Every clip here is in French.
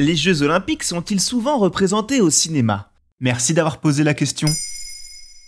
Les Jeux olympiques sont-ils souvent représentés au cinéma? Merci d'avoir posé la question.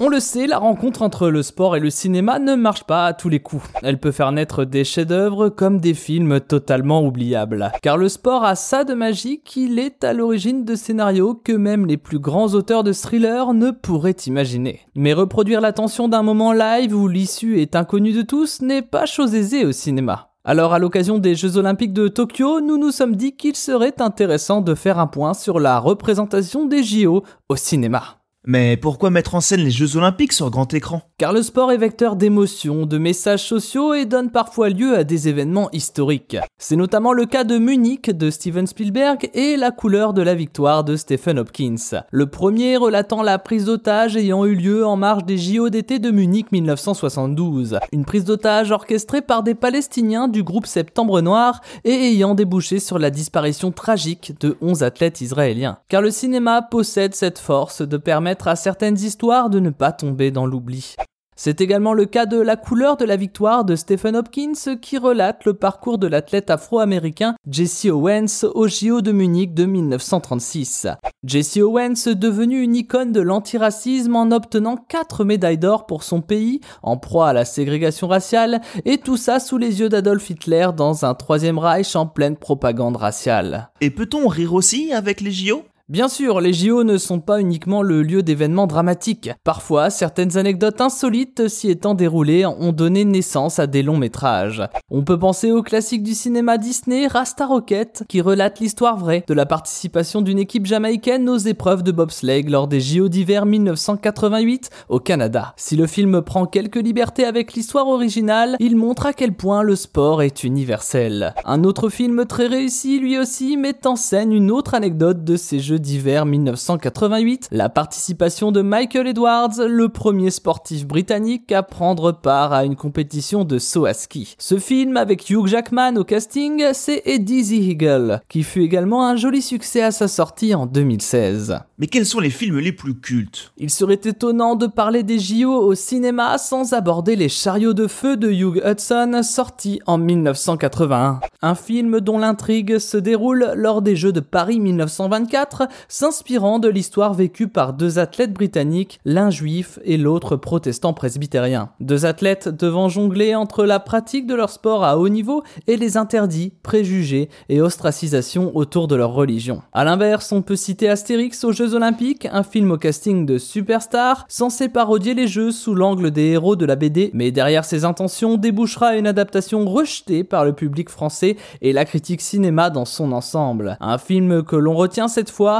On le sait, la rencontre entre le sport et le cinéma ne marche pas à tous les coups. Elle peut faire naître des chefs-d'œuvre comme des films totalement oubliables. Car le sport a ça de magique qu'il est à l'origine de scénarios que même les plus grands auteurs de thrillers ne pourraient imaginer. Mais reproduire l'attention d'un moment live où l'issue est inconnue de tous n'est pas chose aisée au cinéma. Alors à l'occasion des Jeux olympiques de Tokyo, nous nous sommes dit qu'il serait intéressant de faire un point sur la représentation des JO au cinéma. Mais pourquoi mettre en scène les Jeux Olympiques sur grand écran? Car le sport est vecteur d'émotions, de messages sociaux et donne parfois lieu à des événements historiques. C'est notamment le cas de Munich de Steven Spielberg et La couleur de la victoire de Stephen Hopkins. Le premier relatant la prise d'otage ayant eu lieu en marge des JO d'été de Munich 1972. Une prise d'otage orchestrée par des Palestiniens du groupe Septembre Noir et ayant débouché sur la disparition tragique de 11 athlètes israéliens. Car le cinéma possède cette force de permettre à certaines histoires de ne pas tomber dans l'oubli. C'est également le cas de La couleur de la victoire de Stephen Hopkins qui relate le parcours de l'athlète afro-américain Jesse Owens au JO de Munich de 1936. Jesse Owens devenu une icône de l'antiracisme en obtenant 4 médailles d'or pour son pays en proie à la ségrégation raciale et tout ça sous les yeux d'Adolf Hitler dans un troisième Reich en pleine propagande raciale. Et peut-on rire aussi avec les JO Bien sûr, les JO ne sont pas uniquement le lieu d'événements dramatiques. Parfois, certaines anecdotes insolites s'y étant déroulées ont donné naissance à des longs métrages. On peut penser au classique du cinéma Disney Rasta Rocket, qui relate l'histoire vraie de la participation d'une équipe jamaïcaine aux épreuves de bobsleigh lors des JO d'hiver 1988 au Canada. Si le film prend quelques libertés avec l'histoire originale, il montre à quel point le sport est universel. Un autre film très réussi, lui aussi, met en scène une autre anecdote de ces Jeux d'hiver 1988, la participation de Michael Edwards, le premier sportif britannique à prendre part à une compétition de saut à ski. Ce film, avec Hugh Jackman au casting, c'est Eddie the Eagle, qui fut également un joli succès à sa sortie en 2016. Mais quels sont les films les plus cultes? Il serait étonnant de parler des JO au cinéma sans aborder Les chariots de feu de Hugh Hudson, sorti en 1981. Un film dont l'intrigue se déroule lors des Jeux de Paris 1924 s'inspirant de l'histoire vécue par deux athlètes britanniques, l'un juif et l'autre protestant presbytérien. Deux athlètes devant jongler entre la pratique de leur sport à haut niveau et les interdits, préjugés et ostracisation autour de leur religion. A l'inverse, on peut citer Astérix aux Jeux Olympiques, un film au casting de superstars, censé parodier les Jeux sous l'angle des héros de la BD, mais derrière ses intentions débouchera une adaptation rejetée par le public français et la critique cinéma dans son ensemble. Un film que l'on retient cette fois